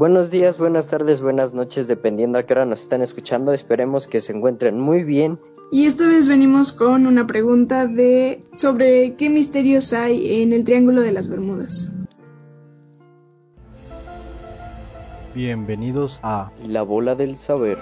Buenos días, buenas tardes, buenas noches, dependiendo a qué hora nos están escuchando. Esperemos que se encuentren muy bien. Y esta vez venimos con una pregunta de sobre qué misterios hay en el Triángulo de las Bermudas. Bienvenidos a La bola del saber.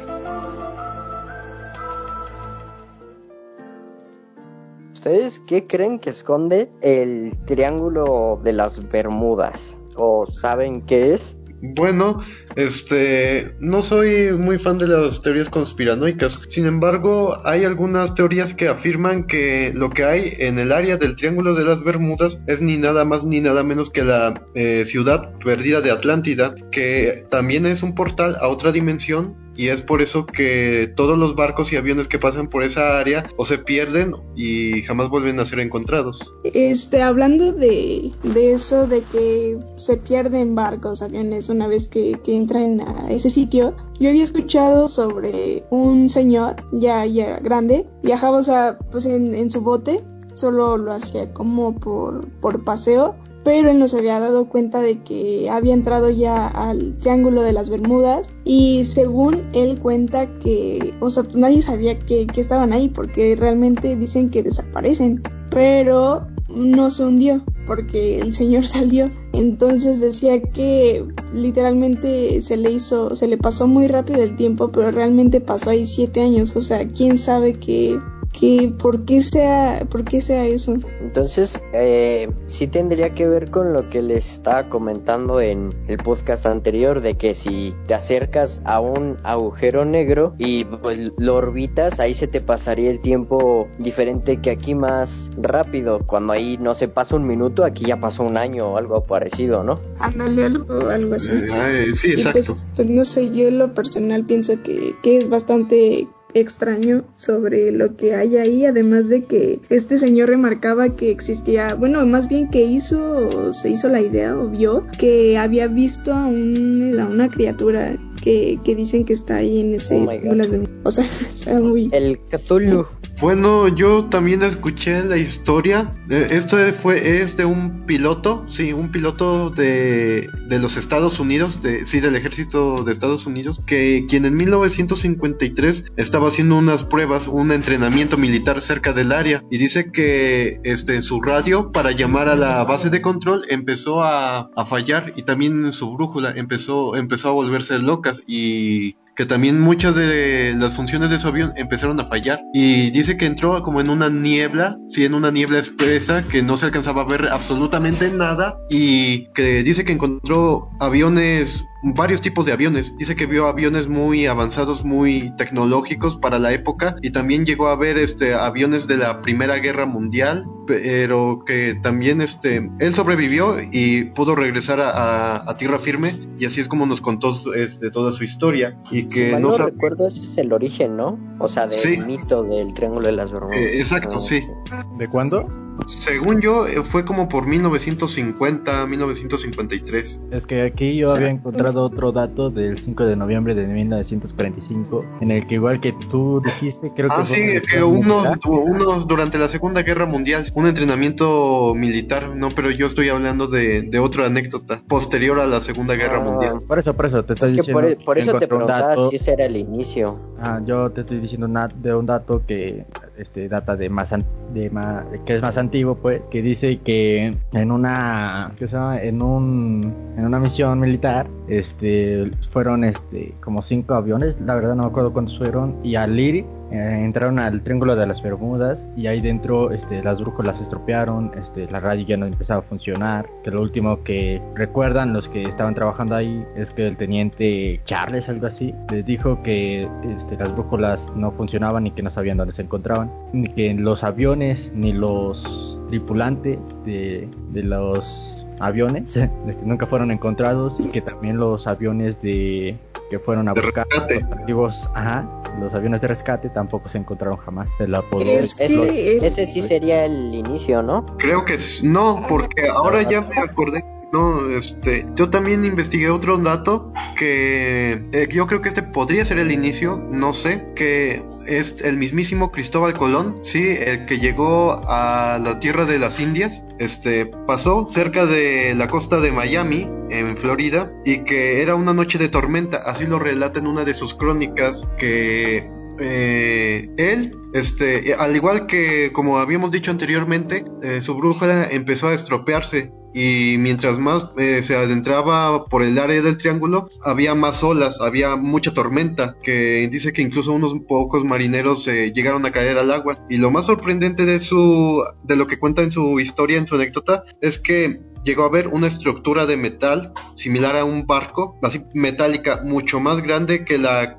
¿Ustedes qué creen que esconde el Triángulo de las Bermudas? ¿O saben qué es? Bueno, este, no soy muy fan de las teorías conspiranoicas. Sin embargo, hay algunas teorías que afirman que lo que hay en el área del Triángulo de las Bermudas es ni nada más ni nada menos que la eh, ciudad perdida de Atlántida, que también es un portal a otra dimensión y es por eso que todos los barcos y aviones que pasan por esa área o se pierden y jamás vuelven a ser encontrados. Este, hablando de, de eso, de que se pierden barcos, aviones una vez que, que entran a ese sitio, yo había escuchado sobre un señor ya, ya grande, viajaba, o sea, pues en, en su bote, solo lo hacía como por, por paseo pero él no se había dado cuenta de que había entrado ya al Triángulo de las Bermudas y según él cuenta que, o sea, nadie sabía que, que estaban ahí porque realmente dicen que desaparecen, pero no se hundió porque el señor salió. Entonces decía que literalmente se le hizo, se le pasó muy rápido el tiempo, pero realmente pasó ahí siete años. O sea, quién sabe qué, que por qué sea, por qué sea eso. Entonces, eh, sí tendría que ver con lo que les estaba comentando en el podcast anterior, de que si te acercas a un agujero negro y pues, lo orbitas, ahí se te pasaría el tiempo diferente que aquí más rápido. Cuando ahí no se pasa un minuto, aquí ya pasó un año o algo parecido, ¿no? Ándale, algo, algo así. Eh, sí, Y exacto. pues, pues, no sé, yo en lo personal pienso que, que es bastante extraño sobre lo que hay ahí, además de que este señor remarcaba que existía, bueno, más bien que hizo, se hizo la idea o vio que había visto a, un- a una criatura que, que dicen que está ahí en ese... Oh o sea, está muy... El Cthulhu. Bueno, yo también escuché la historia. Eh, esto fue es de un piloto, sí, un piloto de, de los Estados Unidos, de, sí, del ejército de Estados Unidos, que quien en 1953 estaba haciendo unas pruebas, un entrenamiento militar cerca del área y dice que este en su radio para llamar a la base de control empezó a, a fallar y también en su brújula empezó empezó a volverse locas y que también muchas de las funciones de su avión empezaron a fallar. Y dice que entró como en una niebla, sí, en una niebla espesa que no se alcanzaba a ver absolutamente nada. Y que dice que encontró aviones, varios tipos de aviones, dice que vio aviones muy avanzados, muy tecnológicos para la época y también llegó a ver este aviones de la Primera Guerra Mundial, pero que también este él sobrevivió y pudo regresar a, a- a tierra firme y así es como nos contó este toda su historia y Si que mal no recuerdo, ese es el origen, ¿no? O sea, del Sí. mito del Triángulo de las Bermudas. Eh, exacto, Ah, sí. ¿De cuándo? Según yo, eh, fue como por 1950, 1953. Es que aquí yo había encontrado otro dato del 5 de noviembre de 1945, en el que igual que tú dijiste, creo que Ah, fue sí, que unos, unos durante la Segunda Guerra Mundial, un entrenamiento militar, no, pero yo estoy hablando de, de otra anécdota posterior a la Segunda Guerra Ah, Mundial. Por eso, por eso te estoy Es que diciendo. por, por eso te preguntaba si ese era el inicio. Ah, yo te estoy diciendo de un dato que este data de más de ma- que es más antiguo pues que dice que en una ¿qué se llama? en un en una misión militar este fueron este como cinco aviones la verdad no me acuerdo cuántos fueron y al ir eh, entraron al triángulo de las Bermudas y ahí dentro este las brújulas se estropearon este la radio ya no empezaba a funcionar que lo último que recuerdan los que estaban trabajando ahí es que el teniente Charles algo así les dijo que este, las brújulas no funcionaban y que no sabían dónde se encontraban ni que los aviones ni los tripulantes de, de los aviones este, nunca fueron encontrados y que también los aviones de que fueron a De buscar rescate. los ajá, los aviones de rescate tampoco se encontraron jamás. Se la apodó Es que Ese, es- ese sí sería el inicio, ¿no? Creo que no, porque ahora ya me acordé. No, este, yo también investigué otro dato que eh, yo creo que este podría ser el inicio, no sé, que es el mismísimo Cristóbal Colón, sí, el que llegó a la tierra de las Indias, este, pasó cerca de la costa de Miami, en Florida, y que era una noche de tormenta, así lo relata en una de sus crónicas que eh, él, este, al igual que como habíamos dicho anteriormente, eh, su brújula empezó a estropearse y mientras más eh, se adentraba por el área del triángulo había más olas, había mucha tormenta, que dice que incluso unos pocos marineros eh, llegaron a caer al agua. Y lo más sorprendente de su, de lo que cuenta en su historia, en su anécdota, es que llegó a ver una estructura de metal similar a un barco, así metálica, mucho más grande que la,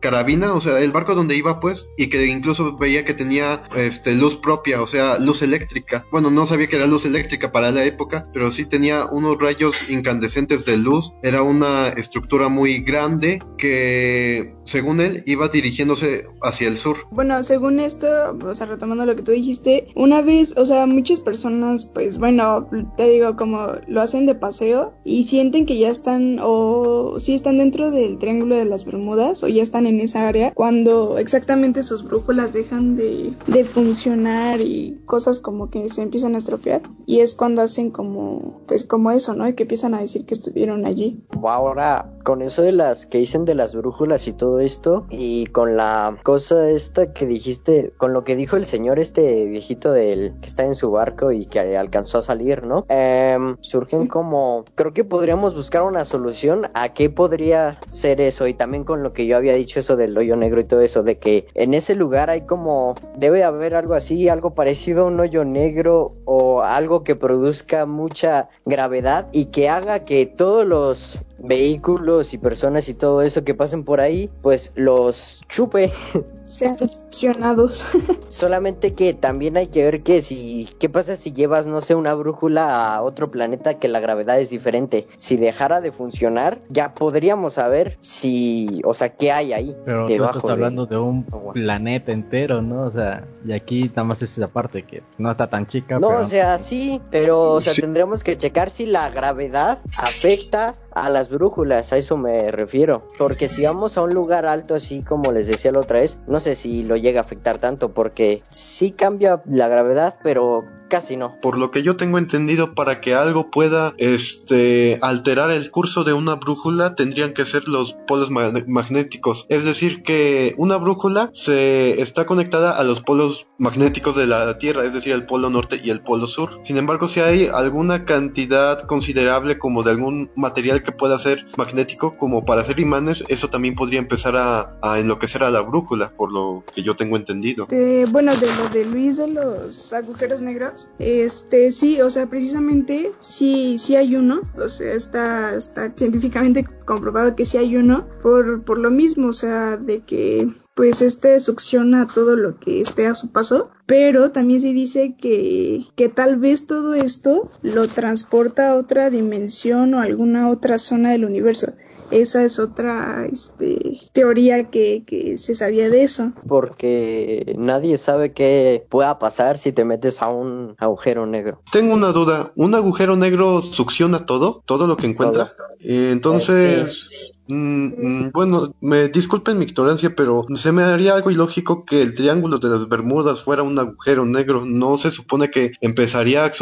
carabina, o sea, el barco donde iba pues, y que incluso veía que tenía este, luz propia, o sea, luz eléctrica. Bueno, no sabía que era luz eléctrica para la época, pero sí tenía unos rayos incandescentes de luz. Era una estructura muy grande que, según él, iba dirigiéndose hacia el sur. Bueno, según esto, o sea, retomando lo que tú dijiste, una vez, o sea, muchas personas, pues bueno, te digo, como lo hacen de paseo y sienten que ya están o si están dentro del Triángulo de las Bermudas o ya están en esa área cuando exactamente sus brújulas dejan de, de funcionar y cosas como que se empiezan a estropear y es cuando hacen como pues como eso, ¿no? Y que empiezan a decir que estuvieron allí. Ahora, con eso de las que dicen de las brújulas y todo esto y con la cosa esta que dijiste, con lo que dijo el señor este viejito del que está en su barco y que alcanzó a salir, ¿no? Em, surgen como, creo que podríamos buscar una solución a qué podría ser eso y también con lo que yo había dicho eso del hoyo negro y todo eso, de que en ese lugar hay como, debe haber algo así, algo parecido a un hoyo negro o algo que produzca mucha gravedad y que haga que todos los vehículos y personas y todo eso que pasen por ahí, pues los chupe. Sean accionados. Solamente que también hay que ver que si, ¿qué pasa si llevas, no sé, una brújula a otro planeta que la gravedad es diferente? Si dejara de funcionar, ya podríamos saber si, o sea, qué hay ahí. Pero tú estás hablando de, un planeta entero, ¿no? O sea, y aquí nada más es esa parte que no está tan chica. No, o sea, sí, pero, o sea, tendremos que checar si la gravedad afecta a las brújulas, a eso me refiero. Porque si vamos a un lugar alto, así como les decía la otra vez, no sé si lo llega a afectar tanto, porque sí cambia la gravedad, pero Casi no. Por lo que yo tengo entendido, para que algo pueda este, alterar el curso de una brújula, tendrían que ser los polos magnéticos. Es decir, que una brújula se está conectada a los polos magnéticos de la Tierra, es decir, el polo norte y el polo sur. Sin embargo, si hay alguna cantidad considerable como de algún material que pueda ser magnético, como para hacer imanes, eso también podría empezar a, enloquecer a la brújula, por lo que yo tengo entendido. bueno, de lo de Luis de los agujeros negros, este, sí, o sea, precisamente sí, sí hay uno, o sea, está, está científicamente comprobado que sí hay uno, por, por lo mismo, o sea, de que pues este succiona todo lo que esté a su paso, pero también se dice que, que tal vez todo esto lo transporta a otra dimensión o alguna otra zona del universo. Esa es otra este, teoría que, que se sabía de eso. Porque nadie sabe qué pueda pasar si te metes a un agujero negro. Tengo una duda, ¿un agujero negro succiona todo? ¿Todo lo que encuentra? entonces... Eh, Mm, mm, bueno, me disculpen mi ignorancia, pero se me haría algo ilógico que el triángulo de las Bermudas fuera un agujero negro. ¿No se supone que empezaría a,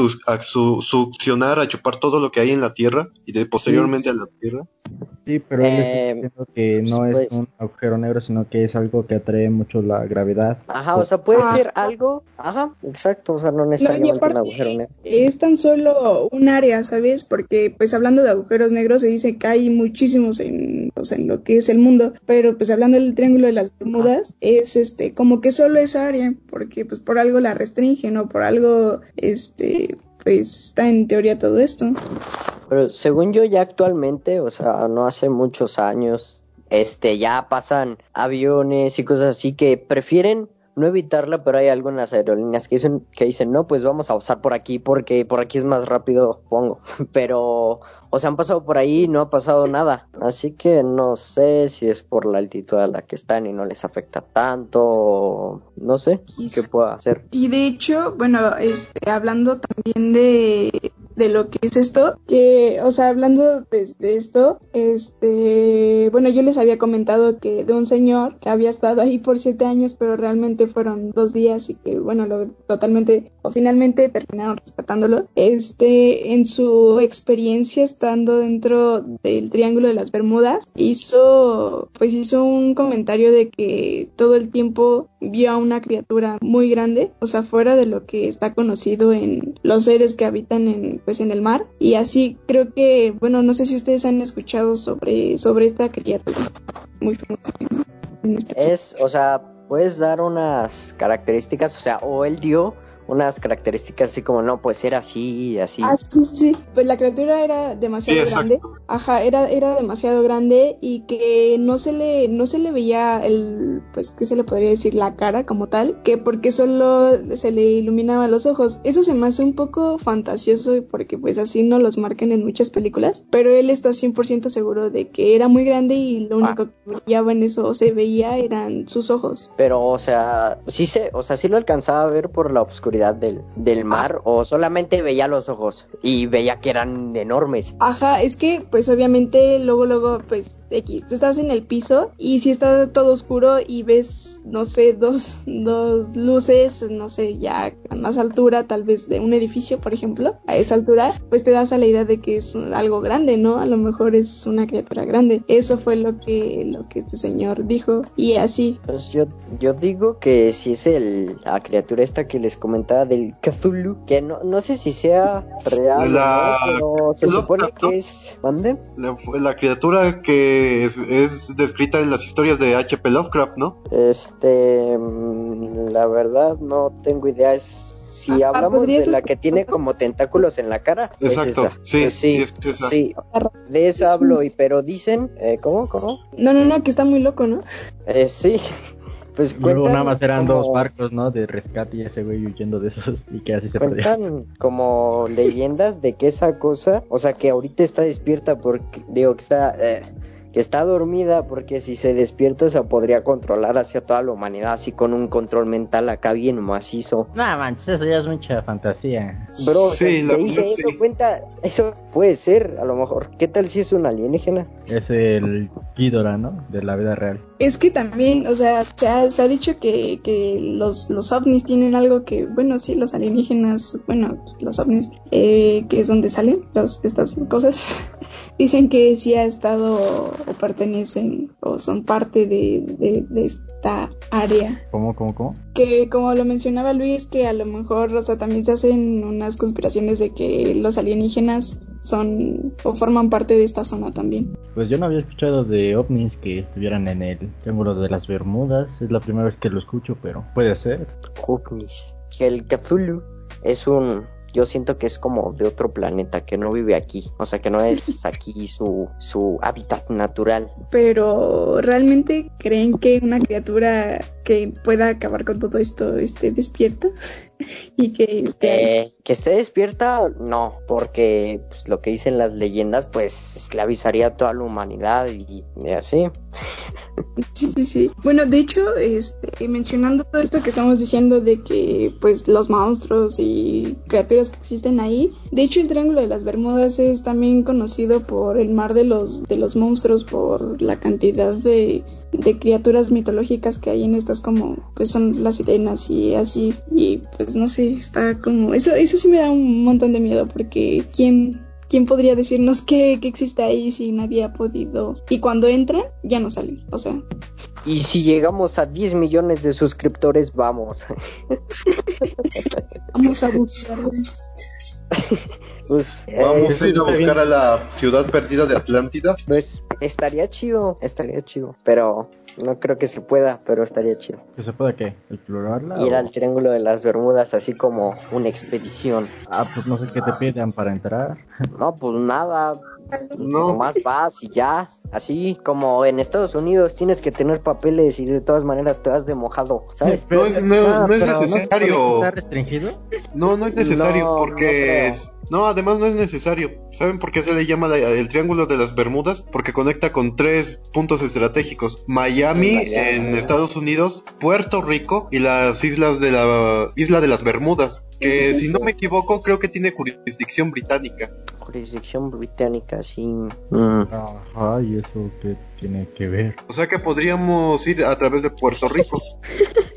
succionar, a chupar todo lo que hay en la Tierra y de posteriormente a la Tierra? Sí, pero eh, que no es pues un agujero negro, sino que es algo que atrae mucho la gravedad. Ajá, o sea, puede ser algo, ajá, exacto, o sea, no necesariamente un agujero negro. Es tan solo un área, ¿sabes? Porque, pues, hablando de agujeros negros, se dice que hay muchísimos en en, lo que es el mundo, pero pues hablando del Triángulo de las Bermudas, es este, como que solo esa área, porque pues por algo la restringen o por algo, este, pues está en teoría todo esto. Pero según yo ya actualmente, o sea, no hace muchos años, este, ya pasan aviones y cosas así que prefieren no evitarla, pero hay algunas aerolíneas que dicen, que dicen, no, pues vamos a usar por aquí porque por aquí es más rápido, pongo. Pero o se han pasado por ahí y no ha pasado nada. Así que no sé si es por la altitud a la que están y no les afecta tanto, no sé qué pueda hacer. Y de hecho, bueno, este, hablando también de, de lo que es esto, que, o sea, hablando de, esto, este, bueno, yo les había comentado que de un señor que había estado ahí por siete años, pero realmente fueron dos días y que, bueno, lo totalmente o finalmente terminaron rescatándolo. Este, en su experiencia estando dentro del Triángulo de las Bermudas, hizo, pues hizo un comentario de que todo el tiempo vio a una criatura muy grande, o sea, fuera de lo que está conocido en los seres que habitan en, pues, en el mar. Y así creo que, bueno, no sé si ustedes han escuchado sobre, sobre esta criatura muy famosa. este Es, o sea, puedes dar unas características, o sea, o él dio unas características así como, no, pues era así y así. Ah, sí, sí. Pues la criatura era demasiado Sí, grande. Ajá, era, era demasiado grande y que no se le, no se le veía el, pues, ¿qué se le podría decir? La cara como tal, que porque solo se le iluminaban los ojos. Eso se me hace un poco fantasioso porque pues así no los marcan en muchas películas, pero él está 100% seguro de que era muy grande y lo único que brillaba en eso o se veía eran sus ojos. Pero, o sea, sí se, o sea, sí lo alcanzaba a ver por la oscuridad del, del mar, o solamente veía los ojos y veía que eran enormes. Ajá, es que pues obviamente luego luego pues X, tú estás en el piso y si está todo oscuro y ves no sé dos, dos luces, no sé ya a más altura tal vez de un edificio por ejemplo, a esa altura pues te das a la idea de que es algo grande, ¿no? A lo mejor es una criatura grande. Eso fue lo que lo que este señor dijo y así. Pues yo, yo digo que si es el, la criatura esta que les del Cthulhu, que no, no sé si sea real, o La- no, pero se supone ¿no? que es... ¿Mande? La, la criatura que es, es descrita en las historias de H.P. Lovecraft, ¿no? Este, mm, la verdad no tengo idea. Es, si Ah, hablamos ¿podrías de la que tiene como tentáculos en la cara, es Exacto, esa. sí, Pues sí, sí, es esa. sí, de esa hablo, y pero dicen, eh, ¿cómo, cómo? No, no, no, que está muy loco, ¿no? Eh, sí, pues luego nada más eran como- dos barcos, ¿no? De rescate y ese güey huyendo de esos y que así se perdía. Cuentan como leyendas de que esa cosa, o sea, que ahorita está despierta porque, digo, que está, eh, que está dormida porque si se despierta, o sea, podría controlar hacia toda la humanidad, así con un control mental acá bien macizo. No manches, eso ya es mucha fantasía. Bro, Sí, te dije, eso sí. cuenta, eso puede ser, a lo mejor. ¿Qué tal si es un alienígena? Es el Ghidorah, ¿no? De la vida real. Es que también, o sea, se ha, se ha dicho que, que los, los ovnis tienen algo que, bueno, sí, los alienígenas, bueno, los ovnis, eh, que es donde salen los, estas cosas, dicen que sí ha estado o pertenecen o son parte de, de, de esta área. ¿Cómo, cómo, cómo? Que como lo mencionaba Luis, que a lo mejor, o sea, también se hacen unas conspiraciones de que los alienígenas son o forman parte de esta zona también. Pues yo no había escuchado de ovnis que estuvieran en el Triángulo de las Bermudas. Es la primera vez que lo escucho, pero puede ser. ovnis. Que el Cthulhu es un yo siento que es como de otro planeta que no vive aquí, o sea que no es aquí su su hábitat natural. Pero realmente creen que una criatura que pueda acabar con todo esto esté despierta y que esté? Eh, que esté despierta, no, porque pues, lo que dicen las leyendas, pues esclavizaría a toda la humanidad y, y así. Sí, sí, sí. Bueno, de hecho, este, mencionando todo esto que estamos diciendo de que, pues, los monstruos y criaturas que existen ahí, de hecho, el Triángulo de las Bermudas es también conocido por el mar de los, de los monstruos, por la cantidad de, de criaturas mitológicas que hay en estas, como, pues, son las sirenas y así, y pues, no sé, está como, eso, eso sí me da un montón de miedo, porque ¿quién, ¿Quién podría decirnos qué, qué existe ahí si nadie ha podido? Y cuando entran, ya no salen. O sea, Y si llegamos a 10 millones de suscriptores, vamos. vamos a buscar. pues, eh, Vamos a ir a buscar a la ciudad perdida de Atlántida. pues estaría chido, estaría chido, pero no creo que se pueda, pero estaría chido. ¿Que se puede qué? ¿Explorarla? Ir o- al Triángulo de las Bermudas así como una expedición. Ah, pues no sé qué te pidan para entrar. No, pues nada, No, nomás vas y ya. Así como en Estados Unidos tienes que tener papeles y de todas maneras te vas de mojado, ¿sabes? No es- no- Ah, no es pero se necesario. no, no es necesario No, porque no, además no es necesario. ¿Saben por qué se le llama la- el Triángulo de las Bermudas? Porque conecta con tres puntos estratégicos: Miami, Miami. en Estados Unidos, Puerto Rico y las islas de la isla de las Bermudas. Que sí, si no me equivoco, creo que tiene jurisdicción británica. Jurisdicción británica, sí. Mm. Ajá, ¿y eso qué tiene que ver? O sea que podríamos ir a través de Puerto Rico.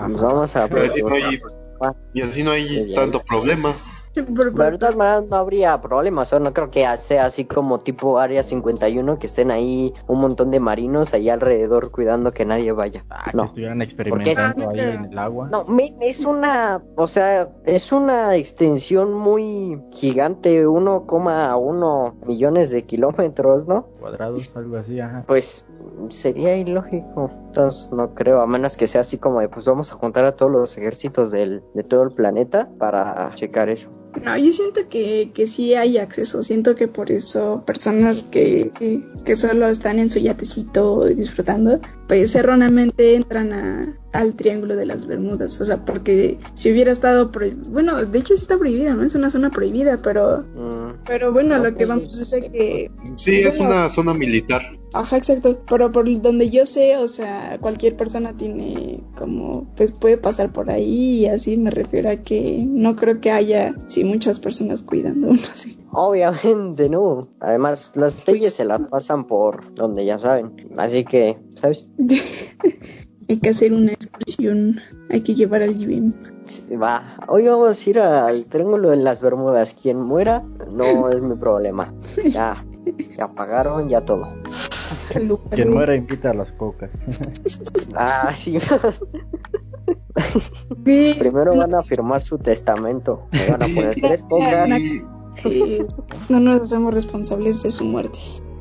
Pues vamos a Y así no hay, Ah, y así no hay tanto problema. Por- Pero de todas maneras no habría problemas, o sea, no creo que sea así como tipo Área 51, que estén ahí un montón de marinos ahí alrededor cuidando que nadie vaya. Ah, No. que estuvieran experimentando es- ahí en el agua. No, es una, o sea, es una extensión muy gigante, 1,1 millones de kilómetros, ¿no? Cuadrados, algo así, ajá. Pues sería ilógico. Entonces no creo, a menos que sea así como de, pues vamos a juntar a todos los ejércitos del, de todo el planeta para checar eso. No, yo siento que, que sí hay acceso. Siento que por eso personas que, que, que solo están en su yatecito disfrutando, pues erróneamente entran a, al Triángulo de las Bermudas. O sea, porque si hubiera estado prohibido, bueno, de hecho sí está prohibida, ¿no? Es una zona prohibida, pero, Mm, pero bueno, a lo que Ok, vamos de sí, que... Sí, es una zona militar. Ajá, exacto. Pero por donde yo sé, o sea, cualquier persona tiene como, pues puede pasar por ahí y así me refiero a que no creo que haya, sí, muchas personas cuidando, no sé. Obviamente no. Además, las leyes se las pasan por donde ya saben. Así que, ¿sabes? Hay que hacer una excursión, hay que llevar al GBM. Va, hoy vamos a ir al Triángulo de las Bermudas. Quien muera no es mi problema. Ya, ya pagaron, ya todo. Quien muera invita a las cocas. Ah, sí. Primero van a firmar su testamento. Me van a poner tres que no nos hacemos responsables de su muerte.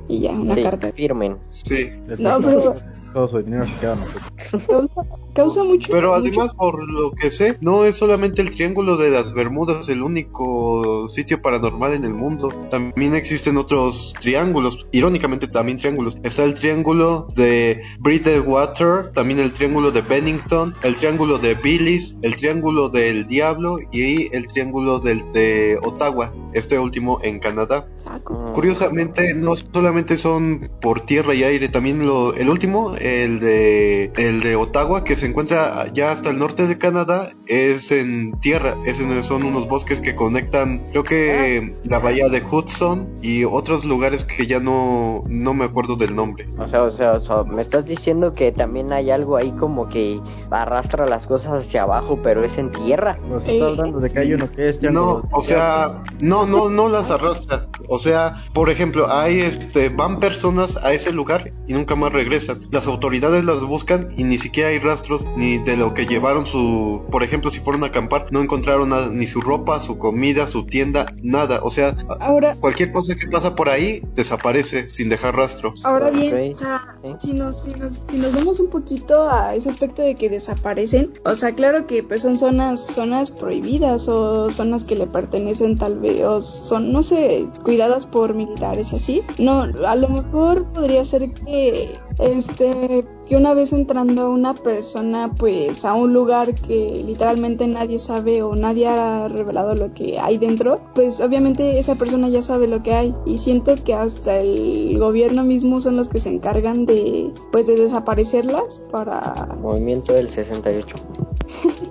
Y ya, una Sí, carta. firmen. sí. No, pero- Todo su dinero se queda a nosotros. Causa, causa mucho. Pero mucho- además, por lo que sé, no es solamente el Triángulo de las Bermudas el único sitio paranormal en el mundo. También existen otros triángulos, irónicamente también triángulos. Está el Triángulo de Bridgewater, también el Triángulo de Bennington, el Triángulo de Billis, el Triángulo del Diablo y el Triángulo del, de Ottawa, este último en Canadá. Curiosamente, no solamente son por tierra y aire, también lo, el último, el de, el de Ottawa, que se encuentra ya hasta el norte de Canadá, es en tierra, es en- son unos bosques que conectan, creo que la bahía de Hudson y otros lugares que ya no, no me acuerdo del nombre. O sea, o sea, o sea, me estás diciendo que también hay algo ahí como que arrastra las cosas hacia abajo, pero es en tierra. Nos está hablando de que hay uno que es. No, o sea, no, no, no las arrastra. O sea, por ejemplo, hay este, van personas a ese lugar y nunca más regresan. Las autoridades las buscan y ni siquiera hay rastros ni de lo que llevaron su, por ejemplo, si fueron a acampar, no encontraron nada, ni su ropa, su comida, su tienda, nada. O sea, Ahora, cualquier cosa que pasa por ahí desaparece sin dejar rastros. Ahora bien, o sea, si, nos, si, nos, si nos vamos un poquito a ese aspecto de que desaparecen, o sea, claro que pues son zonas, zonas prohibidas o zonas que le pertenecen tal vez, o son, no sé, cuidadas por militares así. No, a lo mejor podría ser que, este, que una vez entrando una persona pues a un lugar que literalmente nadie sabe o nadie ha revelado lo que hay dentro, pues obviamente esa persona ya sabe lo que hay y siento que hasta el gobierno mismo son los que se encargan de pues de desaparecerlas para Movimiento del 68.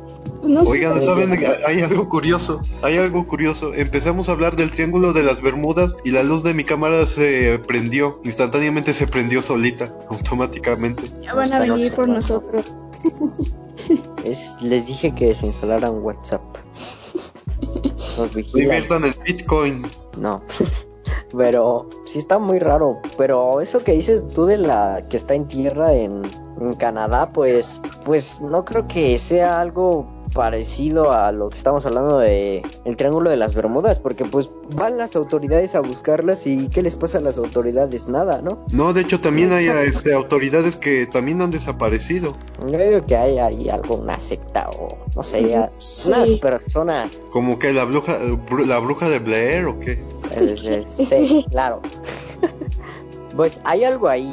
no sé, Oigan, ¿saben? Hay algo curioso, hay algo curioso. Empezamos a hablar del Triángulo de las Bermudas y la luz de mi cámara se prendió, instantáneamente se prendió solita, automáticamente. ya van a venir por nosotros. Es, les dije que se instalaran WhatsApp. Nos. Inviertan el Bitcoin. No. Pero sí está muy raro. Pero eso que dices tú de la que está en tierra en, en Canadá, pues, pues no creo que sea algo parecido a lo que estamos hablando de el Triángulo de las Bermudas, porque pues van las autoridades a buscarlas y ¿qué les pasa a las autoridades? Nada, ¿no? No, de hecho también hay este, autoridades que también han desaparecido, Yo creo que hay ahí alguna secta o no sé, Sí. unas personas. como que la bruja, bru- la bruja de Blair o qué. sí, claro. Pues hay algo ahí,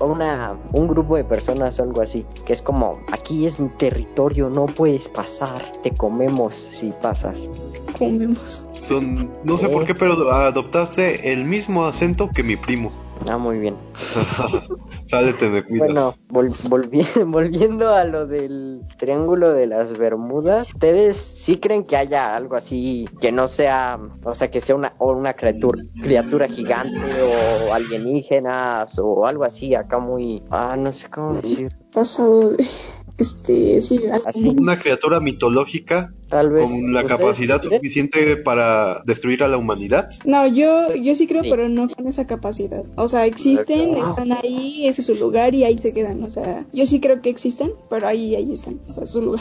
una, un grupo de personas o algo así, que es como, aquí es mi territorio, no puedes pasar, te comemos si pasas. Comemos. Son, no sé por qué, pero adoptaste el mismo acento que mi primo. Ah, muy bien. Sale, te me cuidas. Bueno, vol- volvi- volviendo a lo del triángulo de las Bermudas, ¿ustedes sí creen que haya algo así que no sea, o sea, que sea una, o una criatura, criatura gigante o alienígenas o algo así, acá muy, ah, no sé cómo decir, Pasado de. Este, sí, algo Así. Una criatura mitológica tal vez. con la ¿ustedes capacidad sí creen? suficiente para destruir a la humanidad. No, yo, yo sí creo, Sí. pero no con esa capacidad. O sea, existen, Exacto. están ahí, ese es su lugar y ahí se quedan. O sea, yo sí creo que existen, pero ahí, ahí están. O sea, es su lugar.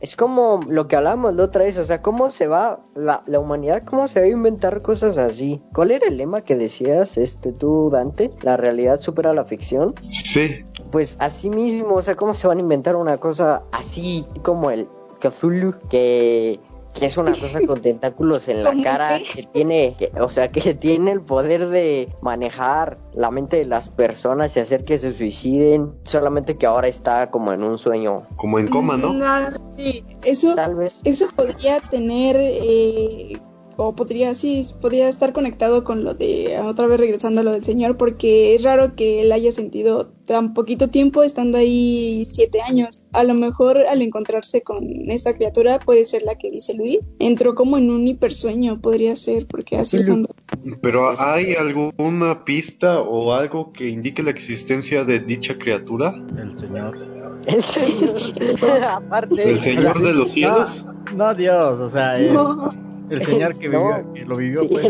Es como lo que hablábamos la otra vez, o sea, cómo se va la, la humanidad, cómo se va a inventar cosas así. ¿Cuál era el lema que decías, este, tú, Dante? La realidad supera la ficción. Sí, Pues así mismo, o sea, ¿cómo se van a inventar una cosa así como el Cthulhu? Que, que es una cosa con tentáculos en la ¿Cómo cara, que tiene, que- o sea, que tiene el poder de manejar la mente de las personas y hacer que se suiciden, solamente que ahora está como en un sueño, como en coma, ¿no? Sí, eso, tal vez. eso podría tener, eh, o podría, sí, podría estar conectado con lo de, otra vez regresando a lo del señor, porque es raro que él haya sentido tan poquito tiempo estando ahí siete años. A lo mejor al encontrarse con esta criatura puede ser la que dice Luis. Entró como en un hipersueño, podría ser, porque así son. Pero ¿hay alguna pista o algo que indique la existencia de dicha criatura? El señor. El señor, aparte, ¿El señor de los cielos? No, Dios, o sea, No. El señor que, No. vivió, que lo vivió, Sí, pues.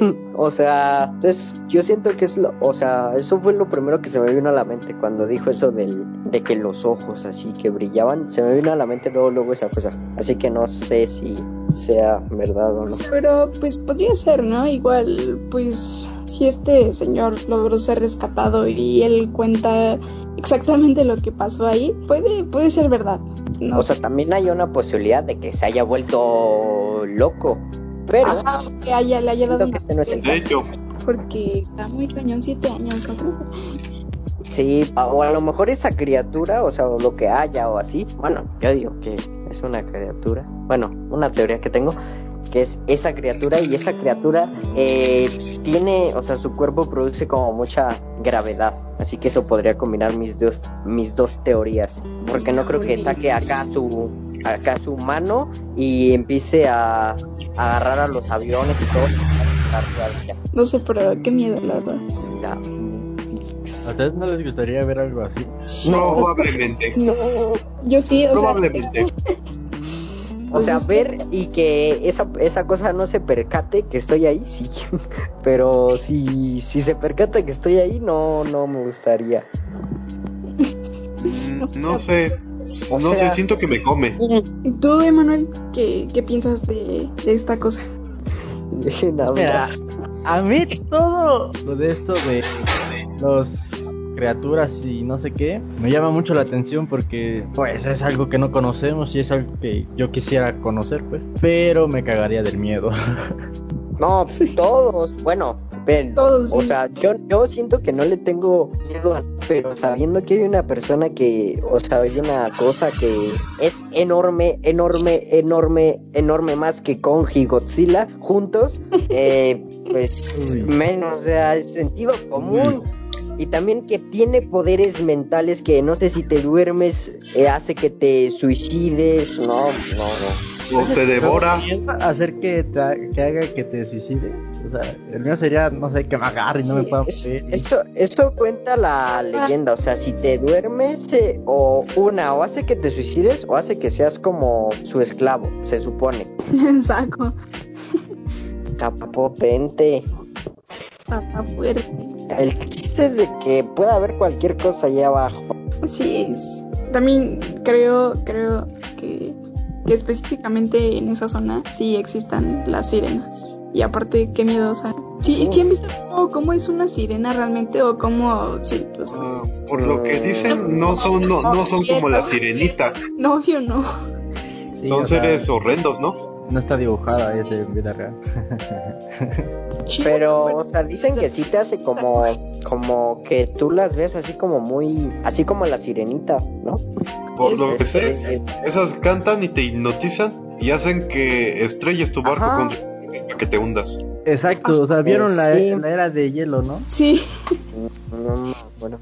el- o sea, es- yo siento que es lo, o sea, eso fue lo primero que se me vino a la mente cuando dijo eso del, de que los ojos así que brillaban, se me vino a la mente luego, luego esa cosa. Así que no sé si sea verdad o no. Pero pues podría ser, ¿no? Igual, pues si este señor logró ser rescatado y él cuenta exactamente lo que pasó ahí, puede, puede ser verdad. No O sea, también hay una posibilidad de que se haya vuelto loco, pero Ajá, que haya, le haya dado que este no es el De hecho, porque está muy cañón, siete años, sí, o a lo mejor esa criatura, o sea, o lo que haya o así, bueno, yo digo que es una criatura, bueno, una teoría que tengo, que es esa criatura y esa criatura eh, tiene, o sea, su cuerpo produce como mucha gravedad, así que eso podría combinar mis dos, mis dos teorías, porque no creo que saque acá su, acá su mano y empiece a, a agarrar a los aviones y todo. No sé, pero qué miedo, la verdad. ¿A ustedes no les gustaría ver algo así? probablemente. No, yo sí, o sea, O Pues sea, que- ver y que esa, esa cosa no se percate que estoy ahí, sí. Pero si, si se percata que estoy ahí, no, no me gustaría. Mm, No sé. O No sea- sé, siento que me come. ¿Y tú, Emanuel, qué, qué piensas de, de esta cosa? Mira, a mí todo lo de esto de los criaturas y no sé qué me llama mucho la atención porque pues es algo que no conocemos y es algo que yo quisiera conocer pues pero me cagaría del miedo No, todos, bueno, ven, Todos, o sí. sea, yo, yo siento que no le tengo miedo, a- pero sabiendo que hay una persona que, o sea, hay una cosa que es enorme, enorme, enorme, enorme más que Kong y Godzilla juntos, eh, pues Uy. menos, o sea, es sentido común. Y también que tiene poderes mentales que no sé si te duermes, eh, hace que te suicides, no, no, no. O te devora. hacer que, te que haga que te suicides o sea el mío sería no sé que me agarre y no me pueda Es- mover Esto, esto cuenta la leyenda, o sea, si te duermes eh, o una, o hace que te suicides o hace que seas como su esclavo, se supone. Saco, Está potente. está fuerte. El chiste es de que pueda haber cualquier cosa allá abajo. Sí, es- también creo, creo que, que específicamente en esa zona sí existan las sirenas. Y aparte, qué miedosa. Sí, ¿sí han visto cómo, cómo es una sirena realmente o cómo... Sí, Ah, por lo que dicen, no son, no, no son como la sirenita. no, obvio no. Sí, Son seres horrendos, ¿no? No está dibujada es de vida real Pero, o sea, dicen que sí te hace como, como que tú las ves así como muy, así como la sirenita, ¿no? Por lo que Es- sé, es- esas cantan y te hipnotizan y hacen que estrelles tu barco Ajá. con para que te hundas. Exacto, o sea, vieron la, Sí. la era de hielo, ¿no? Sí, No, bueno.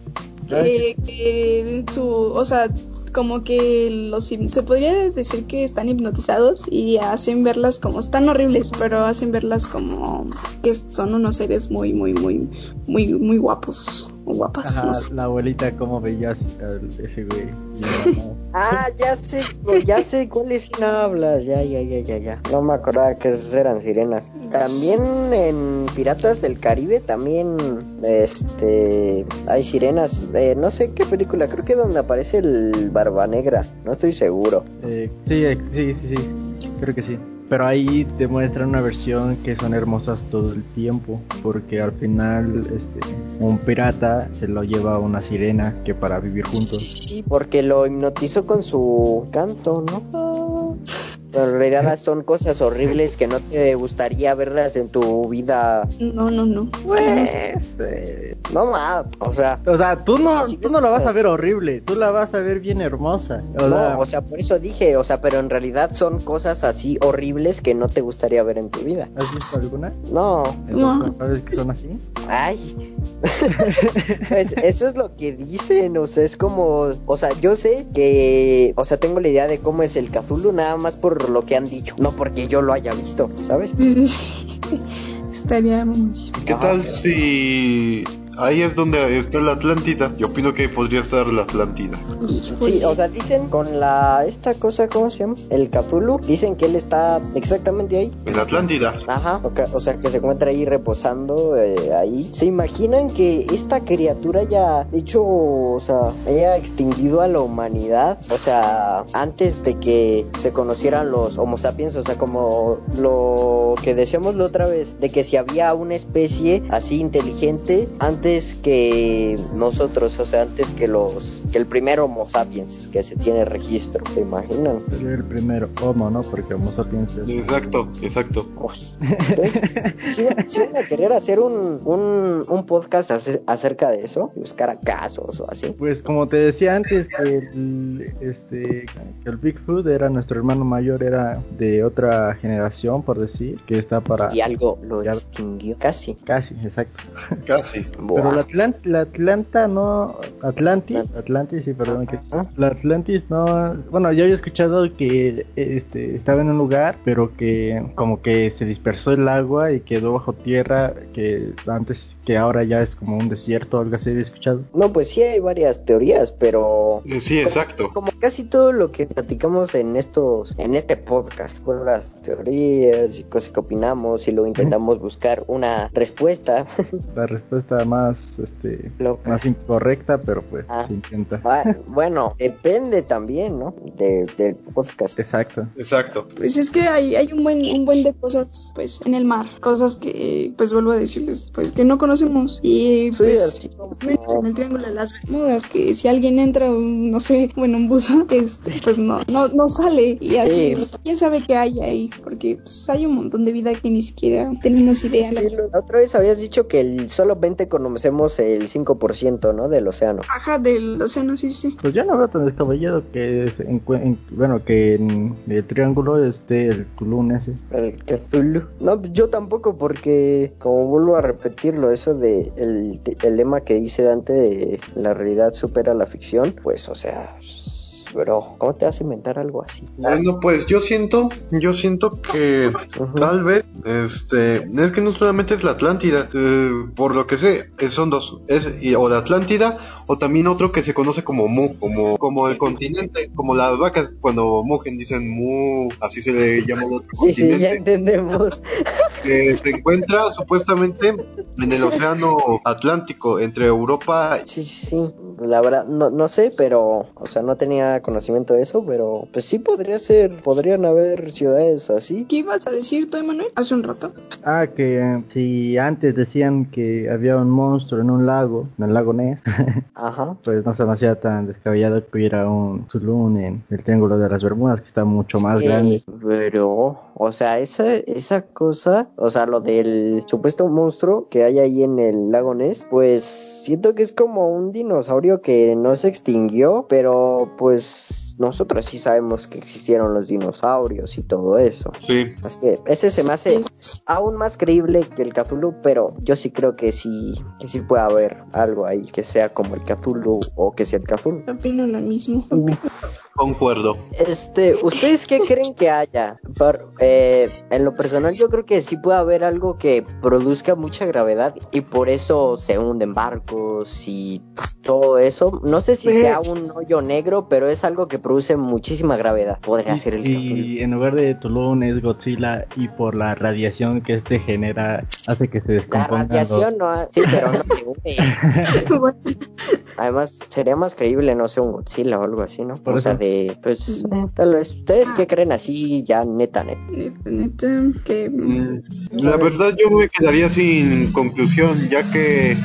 que, que su, o sea, como que los se podría decir que están hipnotizados y hacen verlas como están horribles, pero hacen verlas como que son unos seres muy, muy, muy, muy, muy guapos guapas. Ajá, no sé. la abuelita cómo veía así al- ese güey. Ah, ya sé, ya sé cuáles hablas, ya, ya, ya, ya, ya. No me acordaba que esas eran sirenas. También en Piratas del Caribe también, este, hay sirenas. Eh, no sé qué película, creo que donde aparece el Barba Negra, no estoy seguro. Eh, sí, eh, sí, sí, sí, creo que sí. Pero ahí te muestran una versión que son hermosas todo el tiempo, porque al final este, un pirata se lo lleva a una sirena que para vivir juntos. Sí, porque lo hipnotizó con su canto, ¿no? Pero en realidad son cosas horribles que no te gustaría verlas en tu vida. No, no, no. Pues, eh, no más, o sea, O sea, tú no, tú no la vas a ver horrible, tú la vas a ver bien hermosa. O sea, no, o sea, por eso dije, o sea, pero en realidad son cosas así horribles que no te gustaría ver en tu vida. ¿Has visto alguna? No, Entonces, ¿Sabes que son así? ay, pues eso es lo que dicen, o sea, es como, o sea, yo sé que, o sea, tengo la idea de cómo es el Cthulhu nada más por lo que han dicho, no porque yo lo haya visto, ¿sabes? Estaría muy... ¿Qué tal si ahí es donde está la Atlántida? Yo opino que podría estar la Atlántida. Sí, o sea, dicen con la esta cosa, ¿cómo se llama? El Cthulhu, dicen que él está exactamente ahí. En la Atlántida. Ajá, o, sea, que se encuentra ahí reposando eh, ahí. ¿Se imaginan que esta criatura haya hecho, o sea, haya extinguido a la humanidad? O sea, antes de que se conocieran los Homo sapiens, o sea, como lo que decíamos la otra vez, de que si había una especie así inteligente antes que nosotros, o sea, antes que los, que el primer Homo sapiens que se tiene registro, ¿se imaginan? Sería el primero Homo, ¿no? Porque Homo sapiens es- Exacto, exacto. Pues, Entonces, si van, sí van a querer hacer un, un, un podcast ace- acerca de eso, buscar a casos o así. Pues como te decía antes, que el, este, que el Bigfoot era nuestro hermano mayor, era de otra generación, por decir, que está para... Y algo lo Ya- extinguió casi. Casi, exacto. Casi. Pero la. Atlant- la Atlanta no... Atlantis, Atlantis, sí, perdón. Que, la Atlantis no... Bueno, yo había escuchado que este, estaba en un lugar, pero que como que se dispersó el agua y quedó bajo tierra, que antes, que ahora ya es como un desierto, algo así había escuchado. No, pues sí hay varias teorías, pero Sí, exacto. como casi todo lo que platicamos en estos, en este podcast, con las teorías y cosas que opinamos y luego intentamos buscar una respuesta. La respuesta más, este, Loca. más incorrecta, pero pues Ah. se intenta. Bueno, depende también, ¿no? De- del podcast. Exacto. Exacto. Pues es que hay, hay un buen un buen de cosas pues en el mar, cosas que pues vuelvo a decirles pues que no conocemos y Sí, pues así como- justamente en el triángulo de las Bermudas que si alguien entra un, no sé bueno un este pues no no no sale y así Sí. sea, quién sabe qué hay ahí porque pues hay un montón de vida que ni siquiera tenemos idea Sí, la otra vez habías dicho que el, solamente conocemos el 5%, ¿no? Del océano. Ajá, del océano, sí, sí. Pues ya no veo tan descabellado que, en- bueno, que en el triángulo esté el Tulum ese. El Cthulhu. No, pues yo tampoco, porque como vuelvo a repetirlo, eso de el, el lema que dice Dante de la realidad supera la ficción, pues, o sea, bro, ¿cómo te vas a inventar algo así? Bueno, pues yo siento, yo siento que tal vez, este, es que no solamente es la Atlántida, eh, por lo que sé, son dos, es y- o la Atlántida o también otro que se conoce como Mu, como, como el continente, como las vacas cuando mugen dicen Mu, así se le llama al otro Sí, sí, ya entendemos. que se encuentra supuestamente en el océano Atlántico entre Europa Sí, sí, sí. La verdad, no, no sé, pero, o sea, no tenía conocimiento de eso, pero pues sí podría ser, podrían haber ciudades así. ¿Qué ibas a decir tú, Emanuel? Hace un rato. Ah, que eh, si antes decían que había un monstruo en un lago, en el lago Ness, Ajá. pues no se me hacía tan descabellado que hubiera un Tulum en el triángulo de las Bermudas, que está mucho más Eh, grande. Pero, o sea, esa, esa cosa, o sea, lo del supuesto monstruo que hay ahí en el lago Ness, pues siento que es como un dinosaurio que no se extinguió, pero pues pues nosotros sí sabemos que existieron los dinosaurios y todo eso. Sí. Así que ese se me hace aún más creíble que el Cthulhu, pero yo sí creo que sí, que sí puede haber algo ahí que sea como el Cthulhu o que sea el Cthulhu. Opino lo mismo. Concuerdo. Este, ¿ustedes qué creen que haya? Por, eh, en lo personal yo creo que sí puede haber algo que produzca mucha gravedad y por eso se hunden barcos y todo eso. No sé si sea un hoyo negro, pero es algo que produce muchísima gravedad. Podría ser el. Y en lugar de Tulum es Godzilla y por la radiación que este genera hace que se La descompongan radiación los... no, ha- sí, pero no se. Además, sería más creíble, no sé, un Godzilla o algo así, ¿no? Por o sea, eso. de, pues, tal vez. ¿Ustedes qué creen así, ya neta, neta? Neta, neta, que Mm, La verdad yo me quedaría sin conclusión, ya que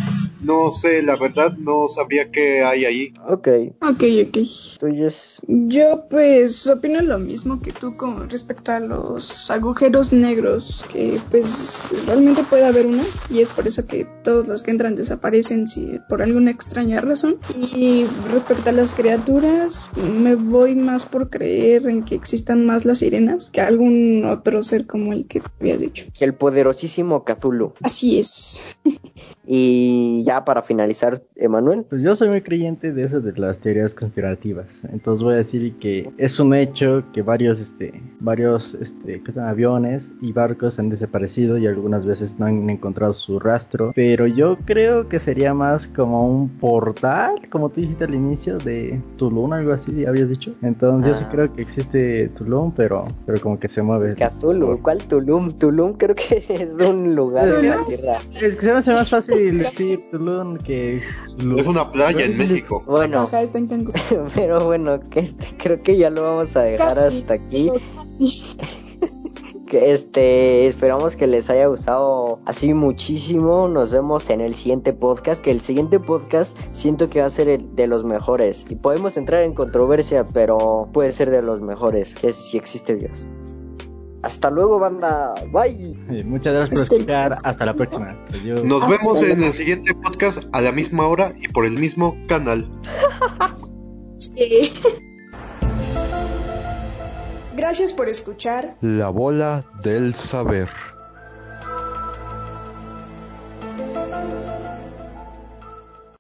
no sé, la verdad no sabría qué hay ahí. Ok, Ok, ok. tuyos. Yo pues opino lo mismo que tú con respecto a los agujeros negros, que pues realmente puede haber uno y es por eso que todos los que entran desaparecen si por alguna extraña razón. Y respecto a las criaturas, me voy más por creer en que existan más las sirenas que algún otro ser como el que te habías dicho. El poderosísimo Cthulhu. Así es. Y ya para finalizar, Emanuel. Pues yo soy muy creyente de eso de las teorías conspirativas. Entonces voy a decir que es un hecho que varios, este, varios, este, ¿qué son? aviones y barcos han desaparecido y algunas veces no han encontrado su rastro. Pero yo creo que sería más como un portal, como tú dijiste al inicio de Tulum, algo así, habías dicho. Entonces yo sí Ah. creo que existe Tulum, pero, pero como que se mueve. Cthulhu, ¿cuál Tulum? Tulum creo que es un lugar en la tierra. Es que se me hace más fácil decir Tulum que Tulum. Es una playa en México. Bueno, Ajá, está en Cancún. pero bueno, que este, creo que ya lo vamos a dejar Casi. hasta aquí. Que este, esperamos que les haya gustado así muchísimo. Nos vemos en el siguiente podcast. Que el siguiente podcast siento que va a ser el de los mejores. Y podemos entrar en controversia, pero puede ser de los mejores. Que es si existe Dios. Hasta luego, banda. Bye. Muchas gracias por Este- escuchar. Hasta la próxima. Adiós. Nos Hasta vemos en el siguiente podcast a la misma hora y por el mismo canal. Sí. Gracias por escuchar. La bola del saber.